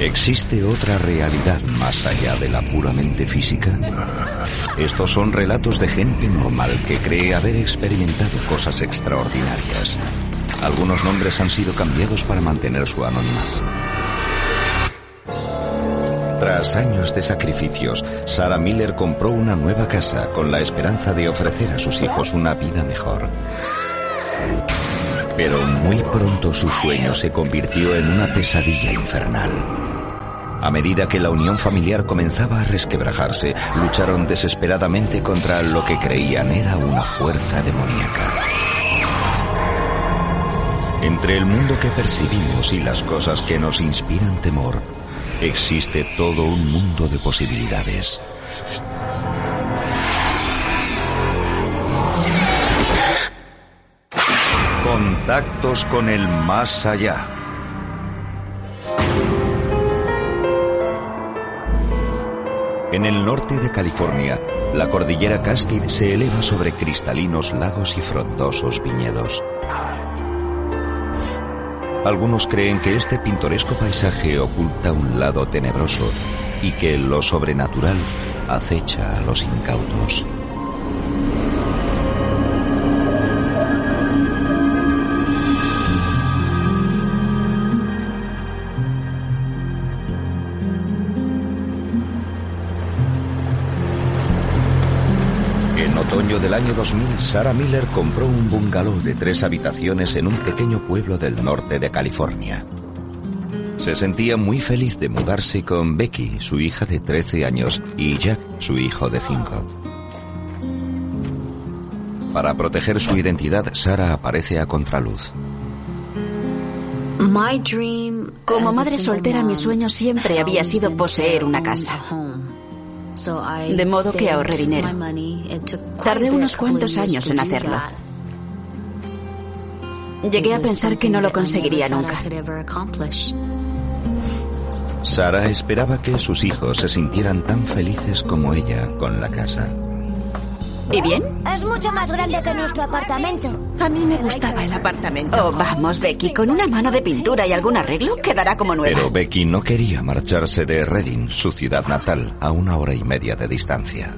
¿Existe otra realidad más allá de la puramente física? Estos son relatos de gente normal que cree haber experimentado cosas extraordinarias. Algunos nombres han sido cambiados para mantener su anonimato. Tras años de sacrificios, Sarah Miller compró una nueva casa con la esperanza de ofrecer a sus hijos una vida mejor. Pero muy pronto su sueño se convirtió en una pesadilla infernal. A medida que la unión familiar comenzaba a resquebrajarse, lucharon desesperadamente contra lo que creían era una fuerza demoníaca. Entre el mundo que percibimos y las cosas que nos inspiran temor, existe todo un mundo de posibilidades. Contactos con el más allá. En el norte de California, la cordillera Cascade se eleva sobre cristalinos lagos y frondosos viñedos. Algunos creen que este pintoresco paisaje oculta un lado tenebroso y que lo sobrenatural acecha a los incautos. En otoño del año 2000, Sarah Miller compró un bungalow de tres habitaciones en un pequeño pueblo del norte de California. Se sentía muy feliz de mudarse con Becky, su hija de 13 años, y Jack, su hijo de 5. Para proteger su identidad, Sarah aparece a contraluz. Como madre soltera, mi sueño siempre había sido poseer una casa. De modo que ahorré dinero. Tardé unos cuantos años en hacerlo. Llegué a pensar que no lo conseguiría nunca. Sarah esperaba que sus hijos se sintieran tan felices como ella con la casa. ¿Y bien? Es mucho más grande que nuestro apartamento. A mí me gustaba el apartamento. Oh, vamos, Becky, con una mano de pintura y algún arreglo quedará como nueva. Pero Becky no quería marcharse de Reading, su ciudad natal, a una hora y media de distancia.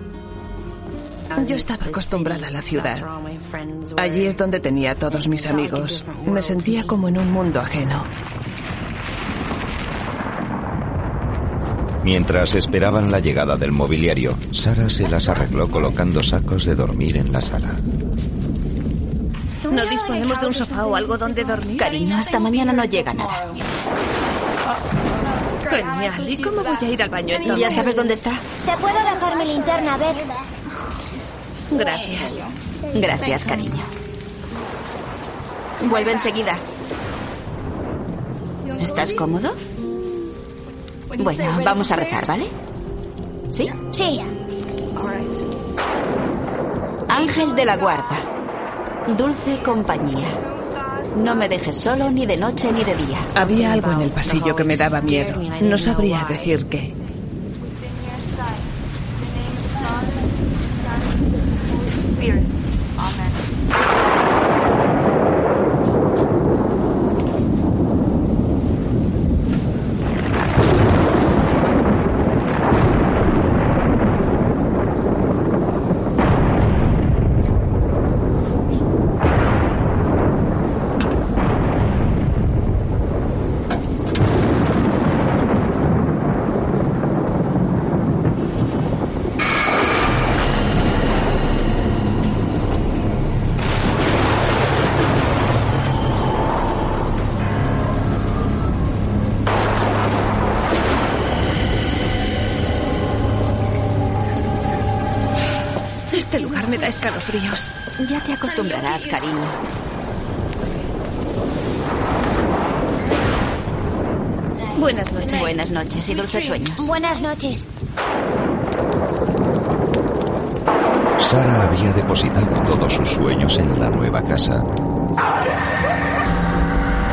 Yo estaba acostumbrada a la ciudad. Allí es donde tenía a todos mis amigos. Me sentía como en un mundo ajeno. Mientras esperaban la llegada del mobiliario, Sara se las arregló colocando sacos de dormir en la sala. ¿No disponemos de un sofá o algo donde dormir? Cariño, hasta mañana no llega nada. Genial. ¿Y cómo voy a ir al baño entonces? ¿Ya sabes dónde está? ¿Te puedo dejar mi linterna, Beth? Gracias. Gracias, cariño. Vuelve enseguida. ¿Estás cómodo? Bueno, vamos a rezar, ¿vale? ¿Sí? Sí. Ángel de la guarda, dulce compañía. No me dejes solo ni de noche ni de día. Había algo en el pasillo que me daba miedo. No sabría decir qué. Este lugar me da escalofríos. Ya te acostumbrarás, cariño. Buenas noches. Buenas noches y dulces sueños. Buenas noches. Sara había depositado todos sus sueños en la nueva casa.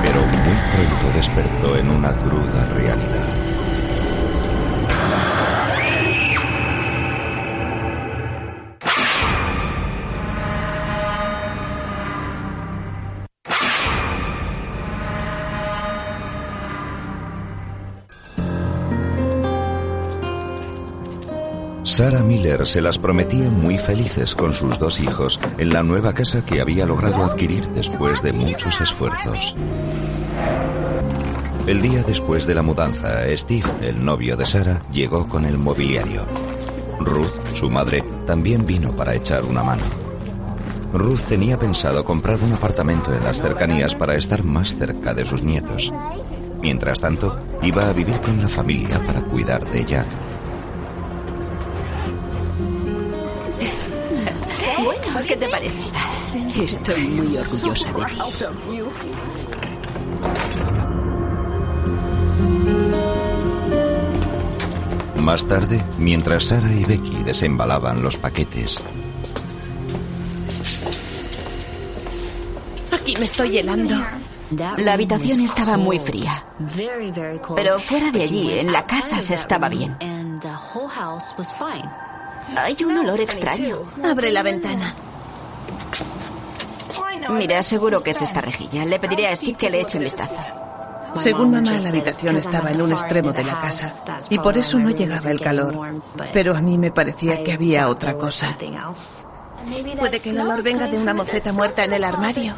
Pero muy pronto despertó en una cruda realidad. Sarah Miller se las prometía muy felices con sus dos hijos en la nueva casa que había logrado adquirir después de muchos esfuerzos. El día después de la mudanza, Steve, el novio de Sarah, llegó con el mobiliario. Ruth, su madre, también vino para echar una mano. Ruth tenía pensado comprar un apartamento en las cercanías para estar más cerca de sus nietos. Mientras tanto, iba a vivir con la familia para cuidar de ella. Estoy muy orgullosa de ti. Más tarde, mientras Sara y Becky desembalaban los paquetes, Aquí me estoy helando. La habitación estaba muy fría. Pero fuera de allí, en la casa, se estaba bien. Hay un olor extraño. Abre la ventana. Mira, seguro que es esta rejilla. Le pediré a Steve que le eche un vistazo. Según mamá, la habitación estaba en un extremo de la casa y por eso no llegaba el calor. Pero a mí me parecía que había otra cosa. Puede que el olor venga de una moceta muerta en el armario.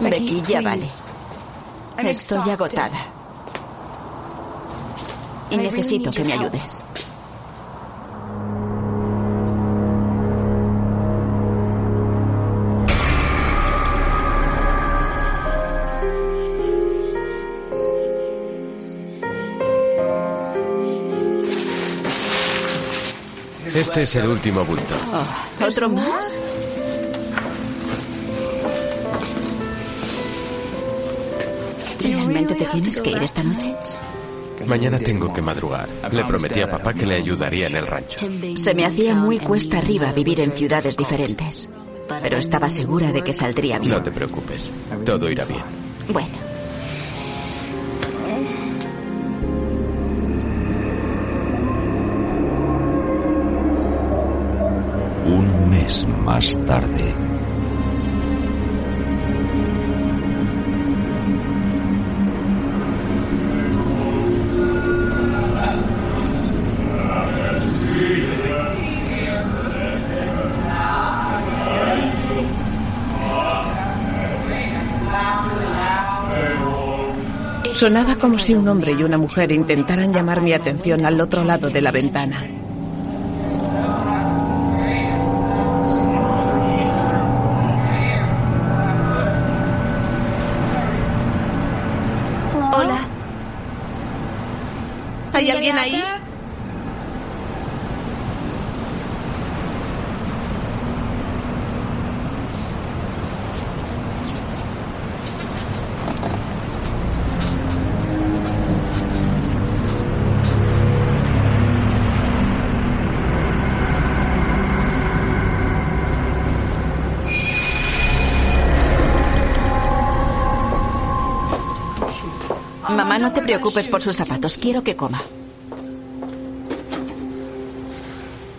Becky, ya vale. Estoy agotada. Y necesito que me ayudes. Este es el último bulto. Oh, ¿Otro más? ¿Realmente te tienes que ir esta noche? Mañana tengo que madrugar. Le prometí a papá que le ayudaría en el rancho. Se me hacía muy cuesta arriba vivir en ciudades diferentes. Pero estaba segura de que saldría bien. No te preocupes. Todo irá bien. Bueno. Más tarde, Sonaba como si un hombre y una mujer intentaran llamar mi atención al otro lado de la ventana. Preocupes por sus zapatos. Quiero que coma.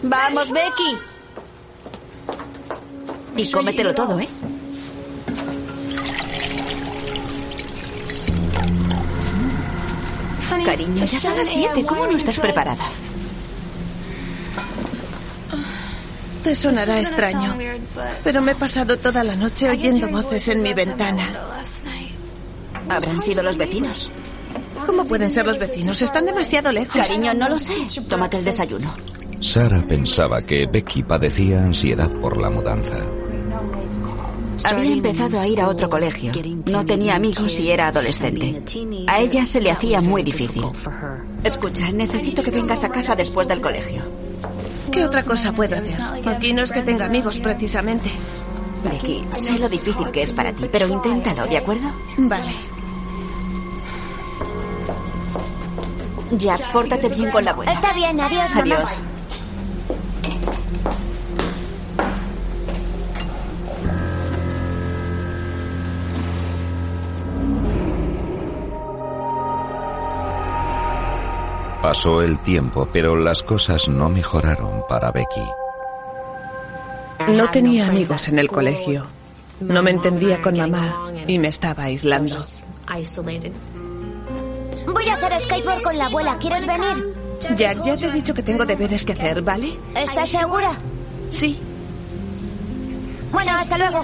Vamos, Becky. Y cómetelo todo, ¿eh? Cariño, ya son las siete. ¿Cómo no estás preparada? Te sonará extraño, pero me he pasado toda la noche oyendo voces en mi ventana. Habrán sido los vecinos. ¿Cómo pueden ser los vecinos? Están demasiado lejos. Cariño, no lo sé. Tómate el desayuno. Sara pensaba que Becky padecía ansiedad por la mudanza. Había empezado a ir a otro colegio. No tenía amigos y era adolescente. A ella se le hacía muy difícil. Escucha, necesito que vengas a casa después del colegio. ¿Qué otra cosa puedo hacer? Aquí no es que tenga amigos, precisamente. Becky, sé lo difícil que es para ti, pero inténtalo, ¿de acuerdo? Vale. Jack, pórtate bien con la abuela. Está bien, adiós, mamá. Adiós. Pasó el tiempo, pero las cosas no mejoraron para Becky. No tenía amigos en el colegio. No me entendía con mamá y me estaba aislando. Voy a hacer skateboard con la abuela. ¿Quieres venir? Jack, ya te he dicho que tengo deberes que hacer, ¿vale? ¿Estás segura? Sí. Bueno, hasta luego.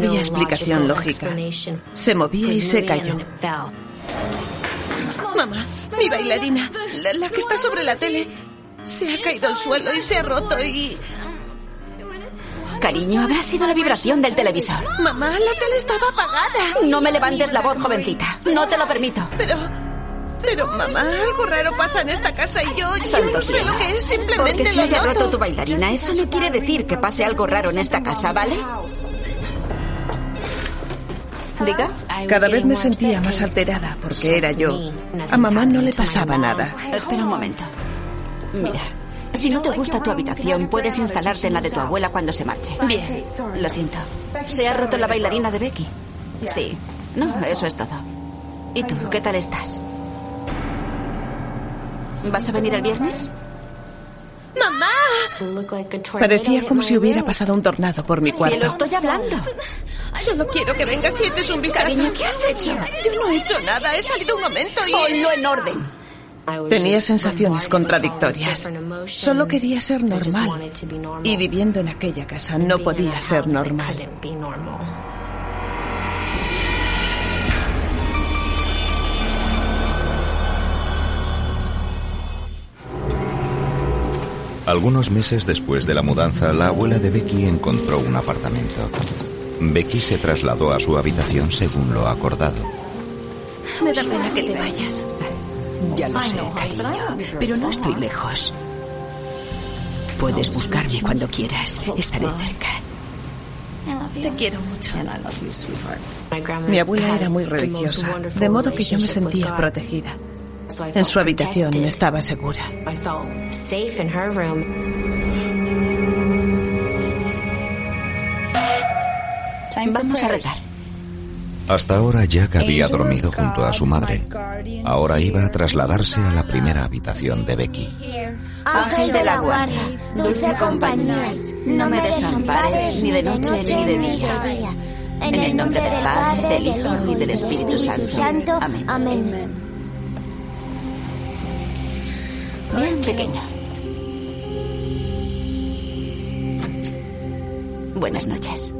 No había explicación lógica. Se movía y se cayó. Mamá, mi bailarina, la, la que está sobre la tele, se ha caído al suelo y se ha roto y... Cariño, habrá sido la vibración del televisor. Mamá, la tele estaba apagada. No me levantes la voz, jovencita. No te lo permito. Pero... Pero, mamá, algo raro pasa en esta casa y yo, yo Santo no sé cielo. lo que es, simplemente Porque se lo haya noto. roto tu bailarina, eso no quiere decir que pase algo raro en esta casa, ¿vale? Diga. Cada vez me sentía más alterada porque era yo. A mamá no le pasaba nada. Espera un momento. Mira, si no te gusta tu habitación, puedes instalarte en la de tu abuela cuando se marche. Bien. Lo siento. ¿Se ha roto la bailarina de Becky? Sí. No, eso es todo. ¿Y tú, qué tal estás? ¿Vas a venir el viernes? ¡Mamá! Parecía como si hubiera pasado un tornado por mi Te lo cuarto. estoy hablando. Solo quiero que vengas y eches un vistazo. Cariño, ¿qué has hecho? Yo no he hecho nada, he salido un momento y... Ponlo en orden. Tenía sensaciones contradictorias. Solo quería ser normal. Y viviendo en aquella casa no podía ser normal. Algunos meses después de la mudanza, la abuela de Becky encontró un apartamento. Becky se trasladó a su habitación según lo acordado. Me da pena que te vayas. Ya lo sé, cariño, pero no estoy lejos. Puedes buscarme cuando quieras. Estaré cerca. Te quiero mucho. Mi abuela era muy religiosa, de modo que yo me sentía protegida. En su habitación estaba segura. Vamos a rezar. Hasta ahora Jack había dormido junto a su madre. Ahora iba a trasladarse a la primera habitación de Becky. Ángel de la guardia, dulce compañía, no me desampares ni de noche ni de día. En el nombre del Padre, del Hijo y del Espíritu Santo. Amén. Bien, pequeño. Buenas noches.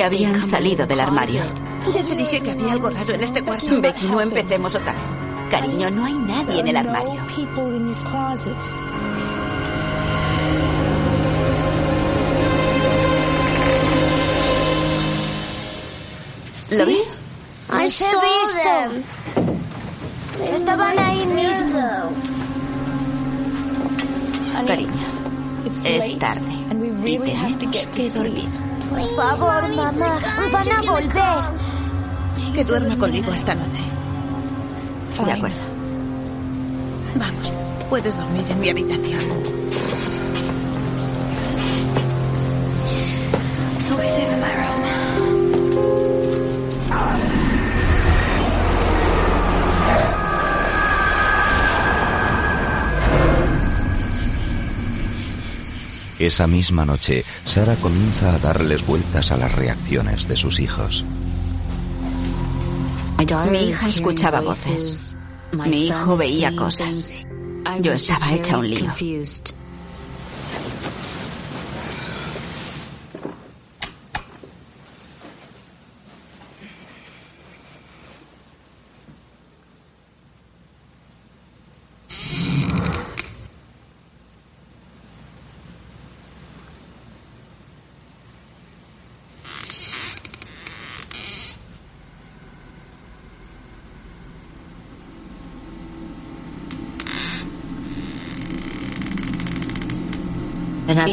Que habían salido del armario. Ya te dije que había algo raro en este cuarto. Becky, no empecemos otra vez. Cariño, no hay nadie en el armario. ¿Lo ves? ¡Les he visto! Estaban ahí mismo. Cariño, es tarde y tenemos que dormir. Por favor, mamá, van a volver. Que duerma conmigo esta noche. De acuerdo. Vamos, puedes dormir en mi habitación. Esa misma noche, Sara comienza a darles vueltas a las reacciones de sus hijos. Mi hija escuchaba voces. Mi hijo veía cosas. Yo estaba hecha un lío.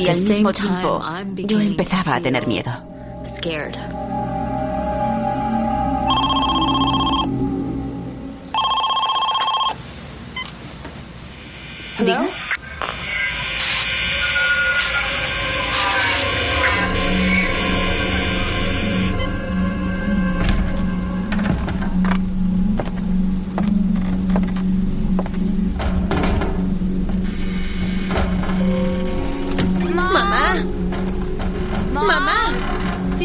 Y al mismo tiempo, yo empezaba a tener miedo. ¿Diga?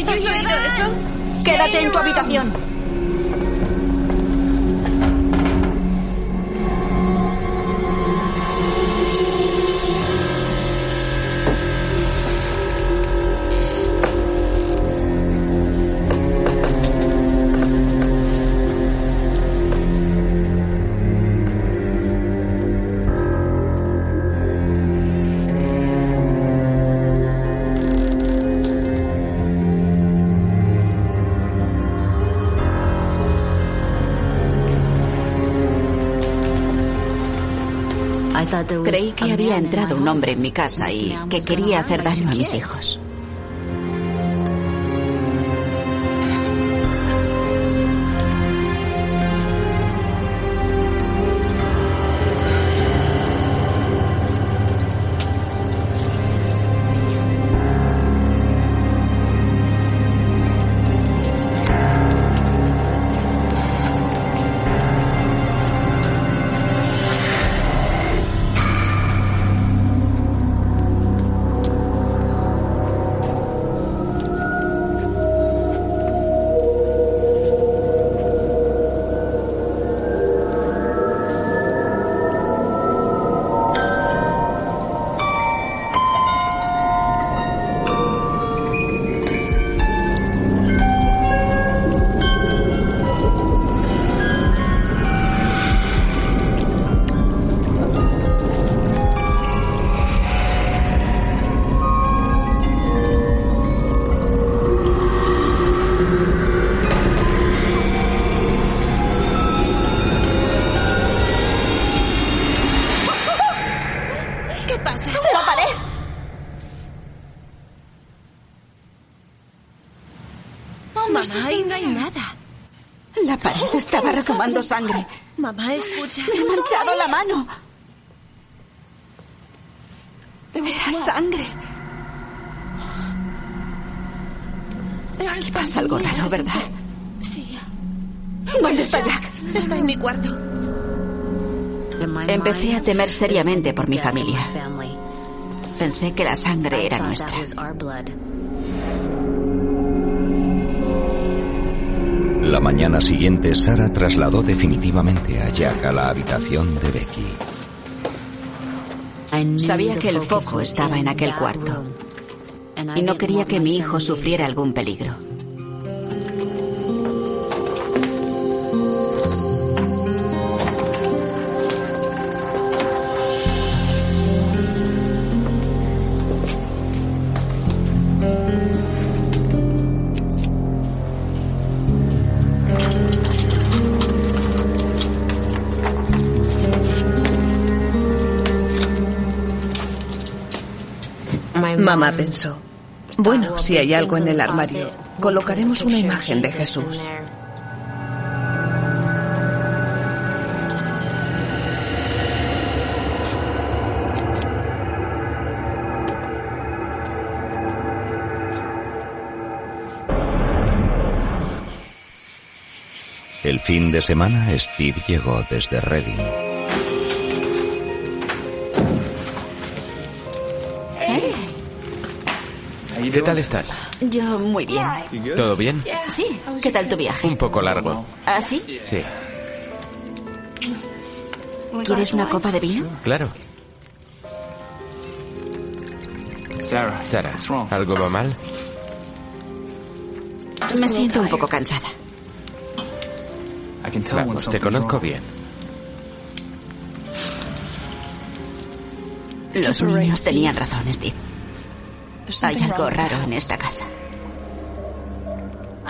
¿Has oído eso? Quédate en tu habitación. Creí que había entrado un hombre en mi casa y que quería hacer daño a mis hijos. Retomando sangre. Mamá, escucha. Me he manchado la mano. Era sangre. Aquí pasa algo raro, ¿verdad? Sí, ¿Dónde está Jack? está en mi cuarto. Empecé a temer seriamente por mi familia. Pensé que la sangre era nuestra. La mañana siguiente, Sara trasladó definitivamente a Jack a la habitación de Becky. Sabía que el foco estaba en aquel cuarto. y no quería que mi hijo sufriera algún peligro. Mamá pensó, bueno, si hay algo en el armario, colocaremos una imagen de Jesús. El fin de semana Steve llegó desde Reading. ¿Qué tal estás? Yo muy bien. ¿Todo bien? Sí. ¿Qué tal tu viaje? Un poco largo. ¿Ah, sí? Sí. ¿Quieres una copa de vino? Claro. Sara, ¿algo va mal? Me siento un poco cansada. Vamos, te conozco bien. Los niños tenían razón, Steve. Hay algo raro en esta casa.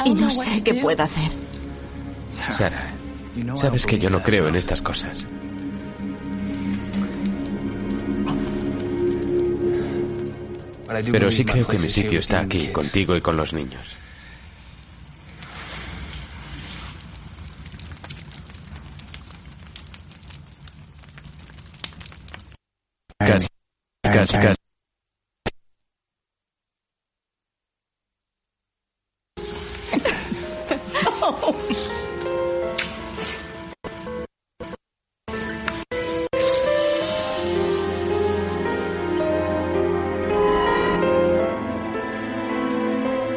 Y no sé qué puedo hacer. Sara, sabes que yo no creo en estas cosas. Pero sí creo que mi sitio está aquí, contigo y con los niños. Casi, casi, casi.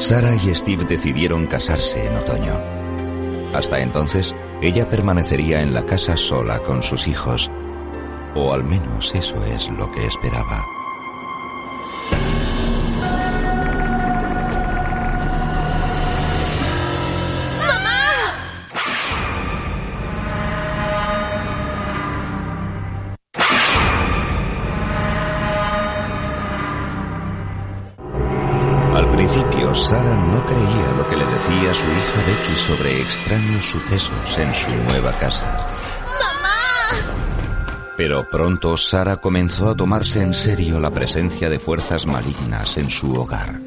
Sara y Steve decidieron casarse en otoño. Hasta entonces, ella permanecería en la casa sola con sus hijos, o al menos eso es lo que esperaba. Extraños sucesos en su nueva casa. Pero pronto Sara comenzó a tomarse en serio la presencia de fuerzas malignas en su hogar.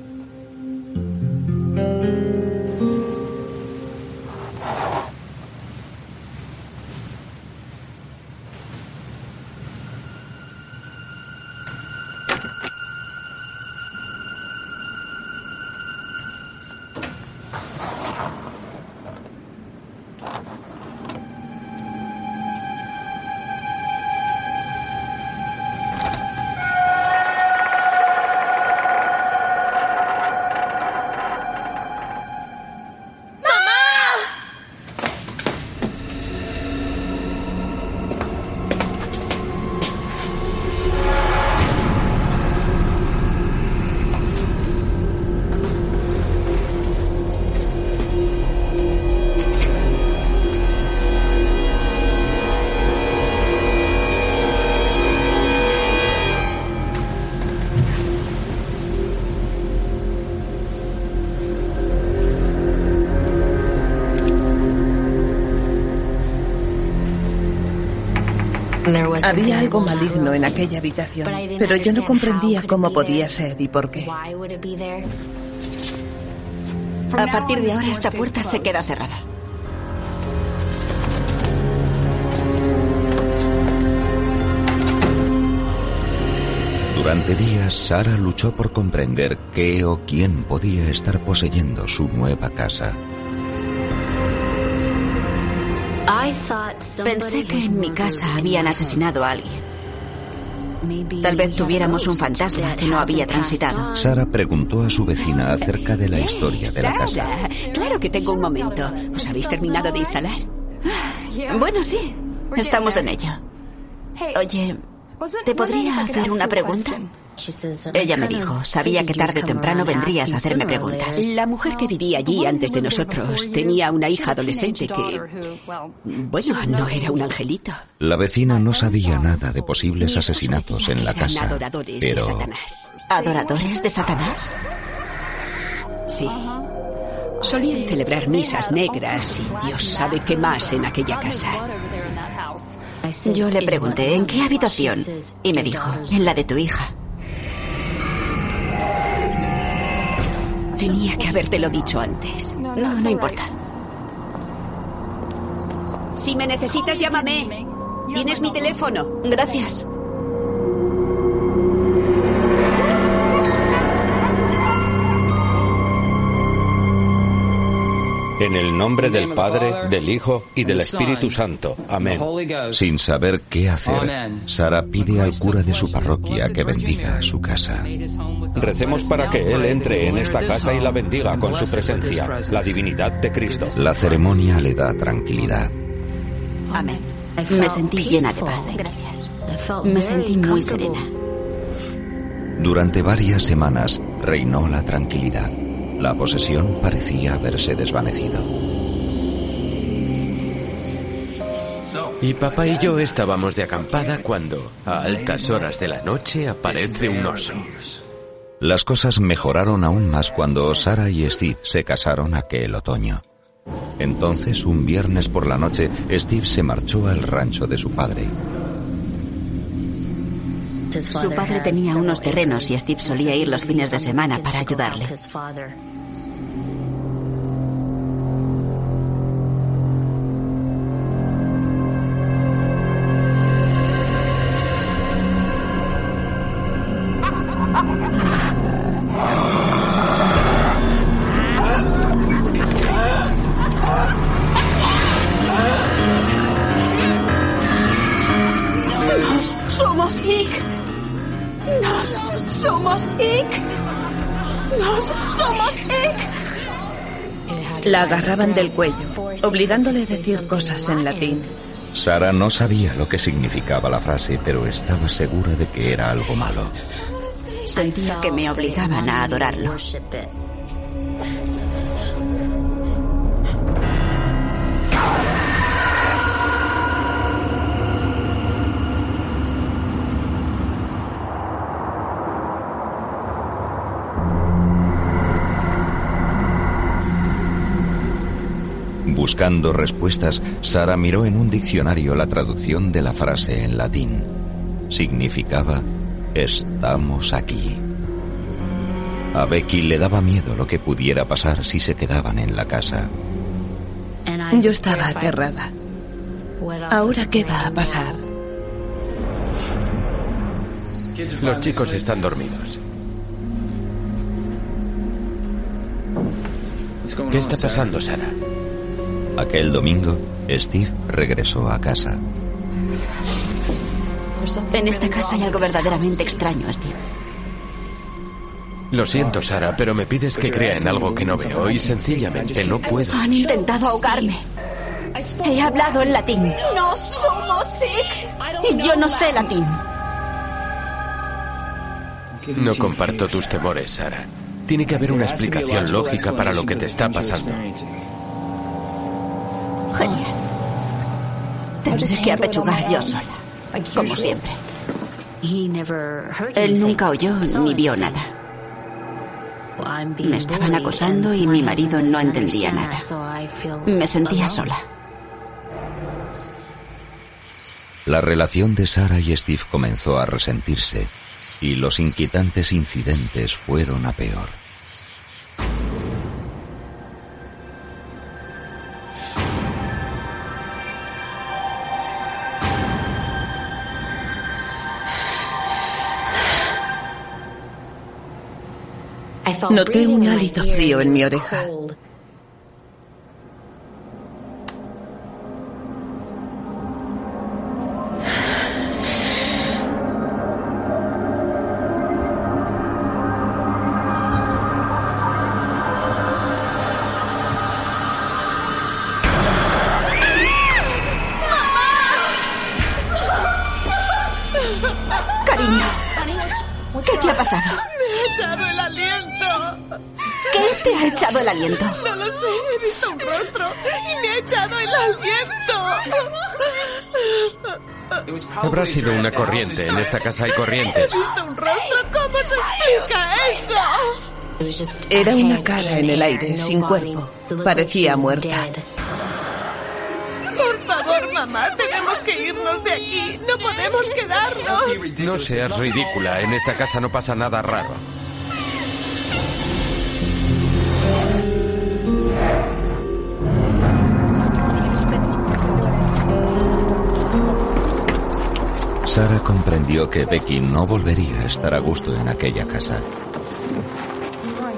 Había algo maligno en aquella habitación, pero yo no comprendía cómo podía ser y por qué. A partir de ahora esta puerta se queda cerrada. Durante días, Sara luchó por comprender qué o quién podía estar poseyendo su nueva casa. Pensé que en mi casa habían asesinado a alguien. Tal vez tuviéramos un fantasma que no había transitado. Sara preguntó a su vecina acerca de la historia de la casa. Claro que tengo un momento. ¿Os habéis terminado de instalar? Bueno, sí. Estamos en ello. Oye, ¿te podría hacer una pregunta? Ella me dijo, sabía que tarde o temprano vendrías a hacerme preguntas. La mujer que vivía allí antes de nosotros tenía una hija adolescente que, bueno, no era un angelito. La vecina no sabía nada de posibles asesinatos en la casa. Adoradores pero... de Satanás. ¿Adoradores de Satanás? Sí. Solían celebrar misas negras y Dios sabe qué más en aquella casa. Yo le pregunté, ¿en qué habitación? Y me dijo, en la de tu hija. Tenía que habértelo dicho antes. No, no importa. Si me necesitas, llámame. Tienes mi teléfono. Gracias. En el nombre del Padre, del Hijo y del Espíritu Santo. Amén. Sin saber qué hacer, Sara pide al cura de su parroquia que bendiga su casa. Recemos para que Él entre en esta casa y la bendiga con su presencia, la divinidad de Cristo. La ceremonia le da tranquilidad. Amén. Me sentí llena de paz. Gracias. Me sentí muy serena. Durante varias semanas reinó la tranquilidad. La posesión parecía haberse desvanecido. Y papá y yo estábamos de acampada cuando, a altas horas de la noche, aparece un oso. Las cosas mejoraron aún más cuando Sara y Steve se casaron aquel otoño. Entonces, un viernes por la noche, Steve se marchó al rancho de su padre. Su padre tenía unos terrenos y Steve solía ir los fines de semana para ayudarle. La agarraban del cuello, obligándole a decir cosas en latín. Sara no sabía lo que significaba la frase, pero estaba segura de que era algo malo. Sentía que me obligaban a adorarlo. Buscando respuestas, Sara miró en un diccionario la traducción de la frase en latín. Significaba, estamos aquí. A Becky le daba miedo lo que pudiera pasar si se quedaban en la casa. Yo estaba aterrada. ¿Ahora qué va a pasar? Los chicos están dormidos. ¿Qué está pasando, Sara? Aquel domingo, Steve regresó a casa. En esta casa hay algo verdaderamente extraño, Steve. Lo siento, Sara, pero me pides que crea en algo que no veo y sencillamente no puedo. Han intentado ahogarme. He hablado en latín. No somos Ick. Y yo no sé latín. No comparto tus temores, Sara. Tiene que haber una explicación lógica para lo que te está pasando. Genial. Tendré que apechugar yo sola, como siempre. Él nunca oyó ni vio nada. Me estaban acosando y mi marido no entendía nada. Me sentía sola. La relación de Sara y Steve comenzó a resentirse y los inquietantes incidentes fueron a peor. Noté un hálito frío en mi oreja. Habrá sido una corriente. En esta casa hay corrientes. He visto un rostro. ¿Cómo se explica eso? Era una cara en el aire, sin cuerpo. Parecía muerta. Por favor, mamá, tenemos que irnos de aquí. No podemos quedarnos. No seas ridícula. En esta casa no pasa nada raro. Sara comprendió que Becky no volvería a estar a gusto en aquella casa.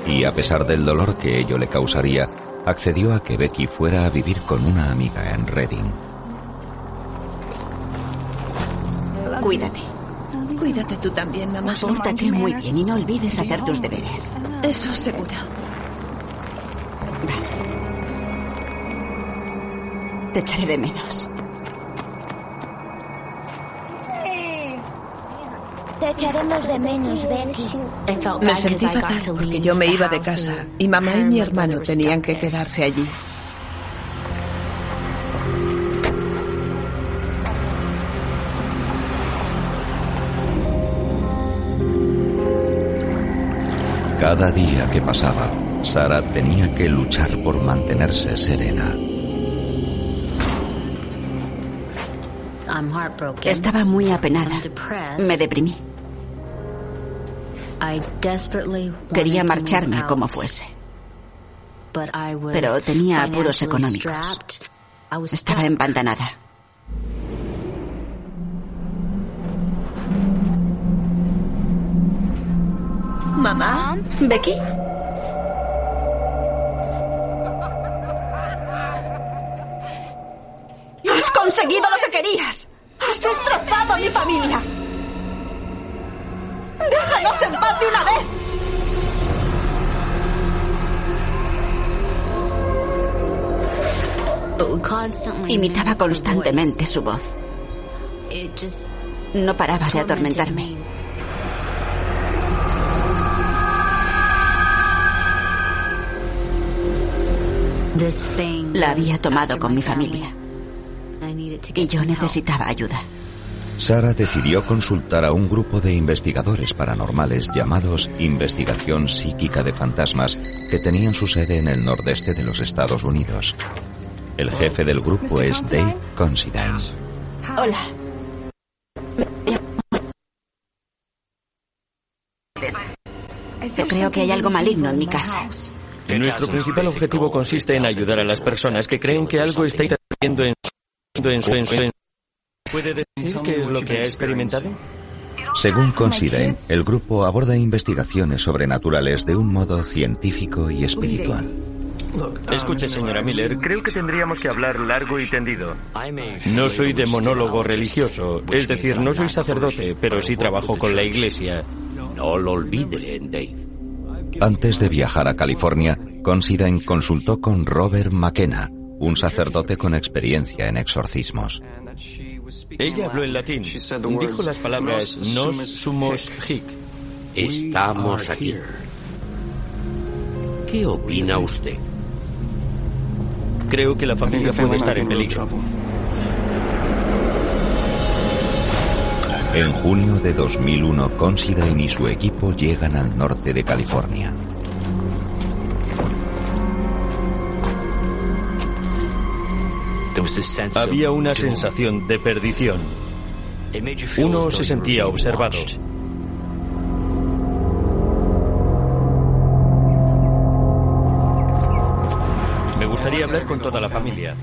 Y a pesar del dolor que ello le causaría, accedió a que Becky fuera a vivir con una amiga en Reading. Cuídate. Cuídate tú también, mamá. Pórtate muy bien y no olvides hacer tus deberes. Eso seguro. Te echaré de menos. Te echaremos de menos, Becky. Me sentí fatal porque yo me iba de casa y mamá y mi hermano tenían que quedarse allí. Cada día que pasaba, Sara tenía que luchar por mantenerse serena. Estaba muy apenada. Me deprimí. Quería marcharme como fuese. Pero tenía apuros económicos. Estaba empantanada. Mamá. ¿Becky? ¡Has conseguido lo que querías! ¡Has destrozado a mi familia! ¡Déjanos en paz de una vez! Imitaba constantemente su voz. No paraba de atormentarme. La había tomado con mi familia. Y yo necesitaba ayuda. Sara decidió consultar a un grupo de investigadores paranormales llamados Investigación Psíquica de Fantasmas que tenían su sede en el nordeste de los Estados Unidos. El jefe del grupo es Dave Considine. Hola. Yo creo que hay algo maligno en mi casa. Nuestro principal objetivo consiste en ayudar a las personas que creen que algo está interfiriendo en su... En su, en su, en ¿Puede decir qué es lo que ha experimentado? Según Considine, el grupo aborda investigaciones sobrenaturales de un modo científico y espiritual. Escuche, señora Miller, creo que tendríamos que hablar largo y tendido. No soy de monólogo religioso, es decir, no soy sacerdote, pero sí trabajo con la iglesia. No lo olvide, Dave. Antes de viajar a California, Considine consultó con Robert McKenna, un sacerdote con experiencia en exorcismos. Ella habló en latín. Dijo las palabras nos sumos hic. Estamos aquí. ¿Qué opina usted? Creo que la familia puede estar en peligro. En junio de 2001, Considine y su equipo llegan al norte de California. Había una sensación de perdición. Uno se sentía observado. Hablar con toda la familia.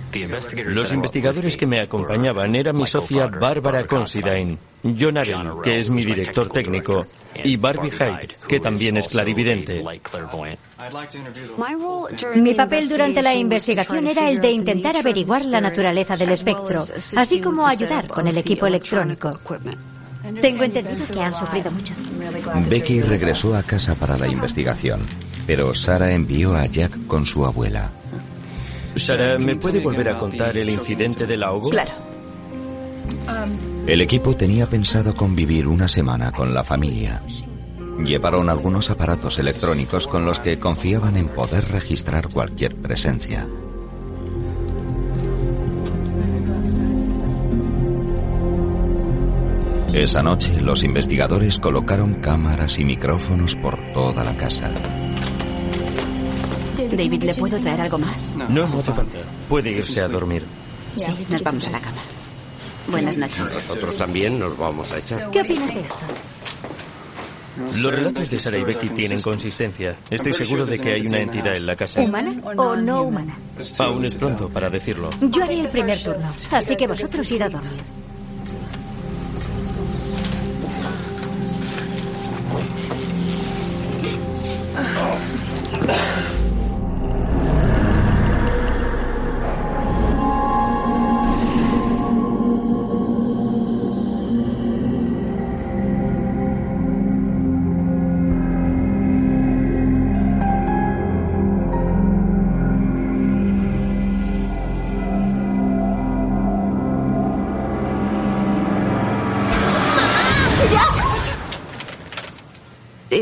Los investigadores que me acompañaban eran mi socia Bárbara Considine, John Allen, que es mi director técnico, y Barbie Hyde, que también es clarividente. Mi papel durante la investigación era el de intentar averiguar la naturaleza del espectro, así como ayudar con el equipo electrónico. Tengo entendido que han sufrido mucho. Becky regresó a casa para la investigación, pero Sara envió a Jack con su abuela. Sara, ¿me puede volver a contar el incidente del ahogo? Claro. El equipo tenía pensado convivir una semana con la familia. Llevaron algunos aparatos electrónicos con los que confiaban en poder registrar cualquier presencia. Esa noche los investigadores colocaron cámaras y micrófonos por toda la casa. David, ¿le puedo traer algo más? No, no hace falta. Puede irse a dormir. Sí, nos vamos a la cama. Buenas noches. Nosotros también nos vamos a echar. ¿Qué opinas de esto? Los relatos de Sara y Becky tienen consistencia. Estoy seguro de que hay una entidad en la casa. ¿Humana o no humana? Aún es pronto para decirlo. Yo haré el primer turno, así que vosotros id a dormir.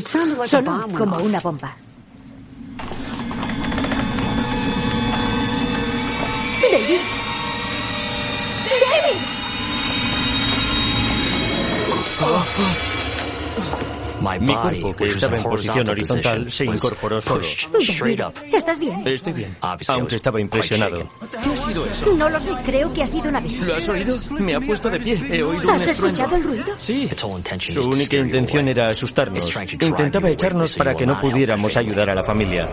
Sonó como una bomba. Mi cuerpo, que estaba en posición horizontal, se incorporó solo. ¿estás bien? Estoy bien, aunque estaba impresionado. ¿Qué ha sido eso? No lo sé, creo que ha sido una visión. ¿Lo has oído? Me ha puesto de pie. He oído ¿Has escuchado el ruido? Sí. Su única intención era asustarnos. Intentaba echarnos para que no pudiéramos ayudar a la familia.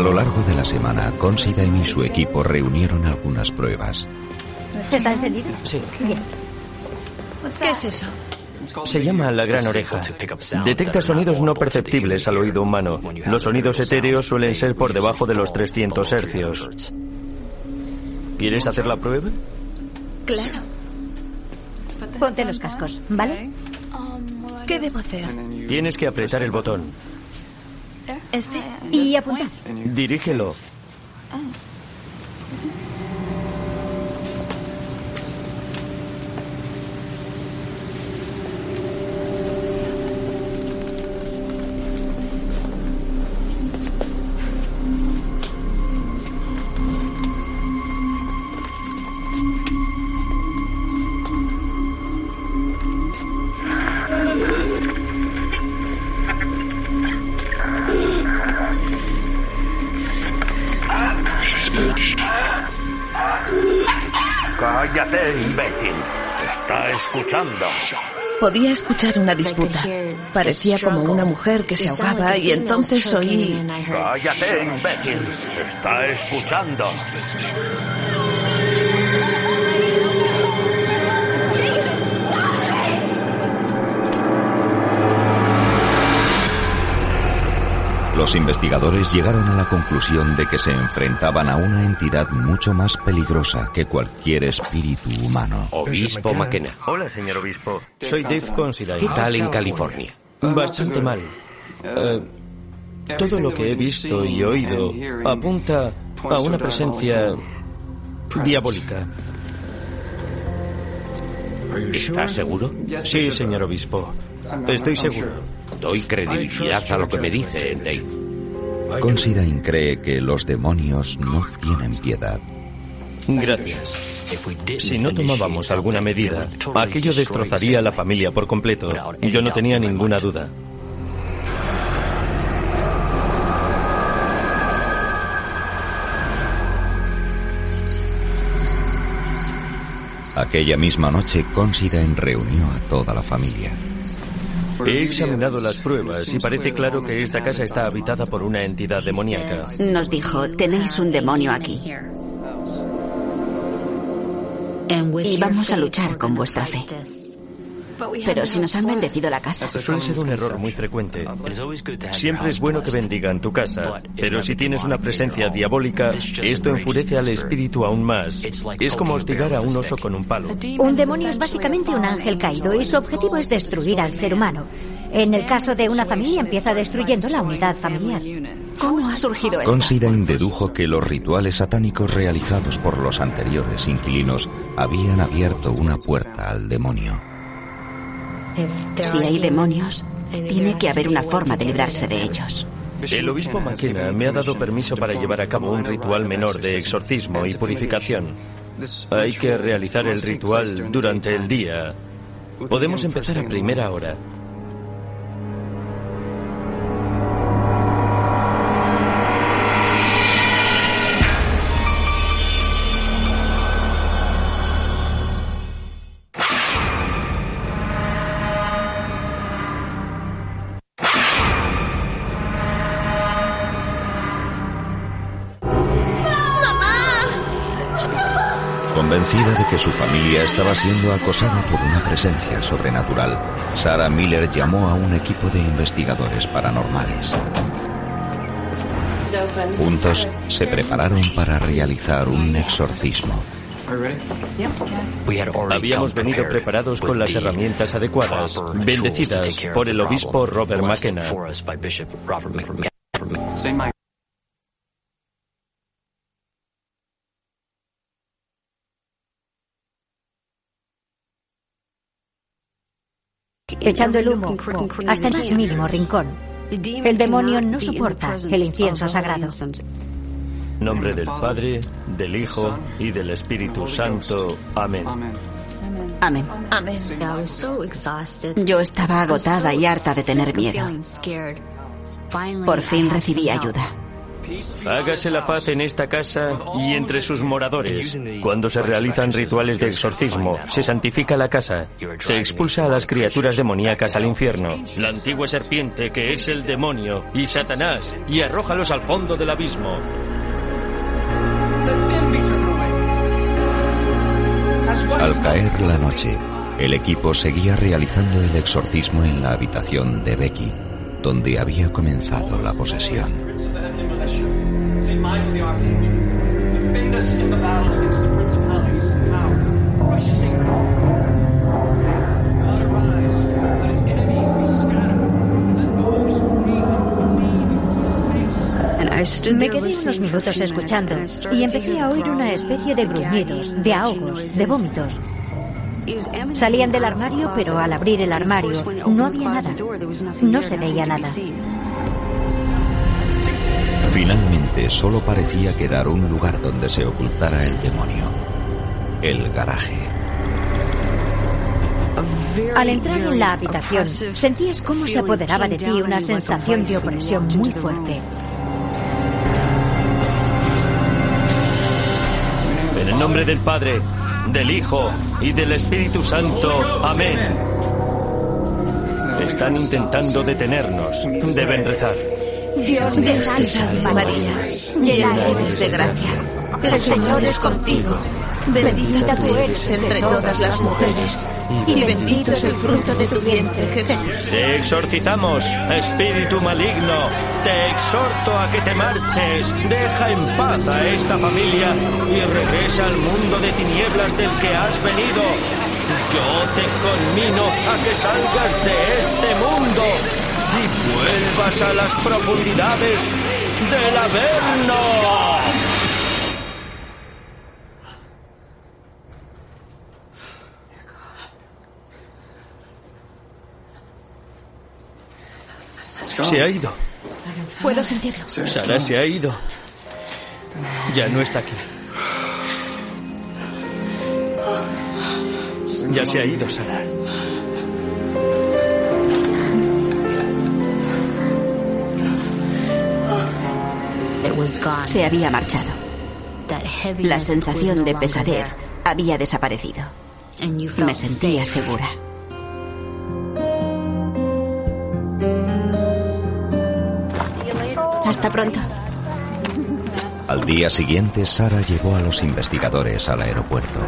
Lo largo de la semana, Considine y su equipo reunieron algunas pruebas. ¿Está encendido? Sí. Bien. ¿Qué es eso? Se llama la gran oreja. Detecta sonidos no perceptibles al oído humano. Los sonidos etéreos suelen ser por debajo de los 300 hercios. ¿Quieres hacer la prueba? Claro. Ponte los cascos, ¿vale? ¿Qué debo hacer? Tienes que apretar el botón. Este. Y apuntar. Dirígelo. Podía escuchar una disputa. Parecía como una mujer que se ahogaba y entonces oí... Cállate, imbécil. Está escuchando. Los investigadores llegaron a la conclusión de que se enfrentaban a una entidad mucho más peligrosa que cualquier espíritu humano. Obispo McKenna. Hola, señor obispo. Soy Dave Considine. ¿Qué tal en California? Bastante mal. Eh, todo lo que he visto y oído apunta a una presencia diabólica. ¿Estás seguro? Sí, señor obispo. Estoy seguro. Doy credibilidad a lo que me dice Dave. Considine cree que los demonios no tienen piedad. Gracias. Si no tomábamos alguna medida, aquello destrozaría a la familia por completo. Yo no tenía ninguna duda. Aquella misma noche, Considine reunió a toda la familia. He examinado las pruebas y parece claro que esta casa está habitada por una entidad demoníaca. Nos dijo, tenéis un demonio aquí. Y vamos a luchar con vuestra fe. Pero si nos han bendecido la casa. Suele ser un error muy frecuente. Siempre es bueno que bendigan tu casa, pero si tienes una presencia diabólica, esto enfurece al espíritu aún más. Es como hostigar a un oso con un palo. Un demonio es básicamente un ángel caído y su objetivo es destruir al ser humano. En el caso de una familia empieza destruyendo la unidad familiar. ¿Cómo ha surgido esto? Considine dedujo que los rituales satánicos realizados por los anteriores inquilinos habían abierto una puerta al demonio. Si hay demonios, tiene que haber una forma de librarse de ellos. El obispo McKenna me ha dado permiso para llevar a cabo un ritual menor de exorcismo y purificación. Hay que realizar el ritual durante el día. Podemos empezar a primera hora. Convencida de que su familia estaba siendo acosada por una presencia sobrenatural, Sarah Miller llamó a un equipo de investigadores paranormales. Juntos se prepararon para realizar un exorcismo. Habíamos venido preparados con las herramientas adecuadas, bendecidas por el obispo Robert McKenna. Echando el humo hasta el más mínimo rincón. El demonio no soporta el incienso sagrado. Nombre del Padre, del Hijo y del Espíritu Santo. Amén. Amén. Amén. Yo estaba agotada y harta de tener miedo. Por fin recibí ayuda. Hágase la paz en esta casa y entre sus moradores. Cuando se realizan rituales de exorcismo, se santifica la casa, se expulsa a las criaturas demoníacas al infierno, la antigua serpiente que es el demonio y Satanás, y arrójalos al fondo del abismo. Al caer la noche, el equipo seguía realizando el exorcismo en la habitación de Becky, donde había comenzado la posesión. Me quedé unos minutos escuchando y empecé a oír una especie de gruñidos, de ahogos, de vómitos. Salían del armario, pero al abrir el armario no había nada. No se veía nada. Finalmente solo parecía quedar un lugar donde se ocultara el demonio. El garaje. Al entrar en la habitación, sentías cómo se apoderaba de ti una sensación de opresión muy fuerte. En el nombre del Padre, del Hijo y del Espíritu Santo. Amén. Están intentando detenernos. Deben rezar. Dios te salve María, llena eres de gracia. El Señor es contigo. Bendita tú eres entre todas las mujeres, y bendito es el fruto de tu vientre, Jesús. Te exorcizamos, espíritu maligno. Te exhorto a que te marches. Deja en paz a esta familia y regresa al mundo de tinieblas del que has venido. Yo te conmino a que salgas de este mundo y vuelvas a las profundidades del Averno. Se ha ido. Puedo sentirlo. Sara se ha ido. Ya no está aquí. Ya se ha ido, Sara. Se había marchado. La sensación de pesadez había desaparecido. Me sentía segura. Hasta pronto. Al día siguiente, Sara llevó a los investigadores al aeropuerto.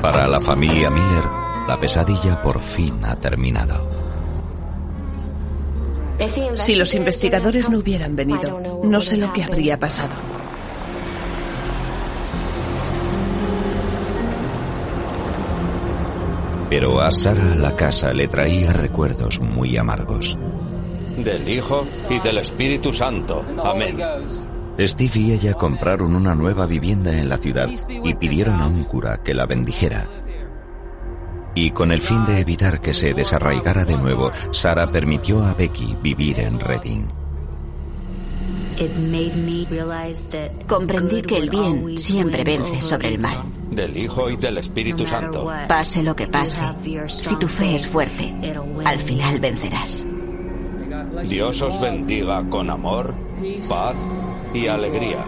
Para la familia Miller, la pesadilla por fin ha terminado. Si los investigadores no hubieran venido, no sé lo que habría pasado. Pero a Sara la casa le traía recuerdos muy amargos. Del Hijo y del Espíritu Santo. Amén. Steve y ella compraron una nueva vivienda en la ciudad y pidieron a un cura que la bendijera. Y con el fin de evitar que se desarraigara de nuevo, Sara permitió a Becky vivir en Reading. Comprendí que el bien siempre vence sobre el mal. Del Hijo y del Espíritu Santo. Pase lo que pase, si tu fe es fuerte, al final vencerás. Dios os bendiga con amor, paz y alegría.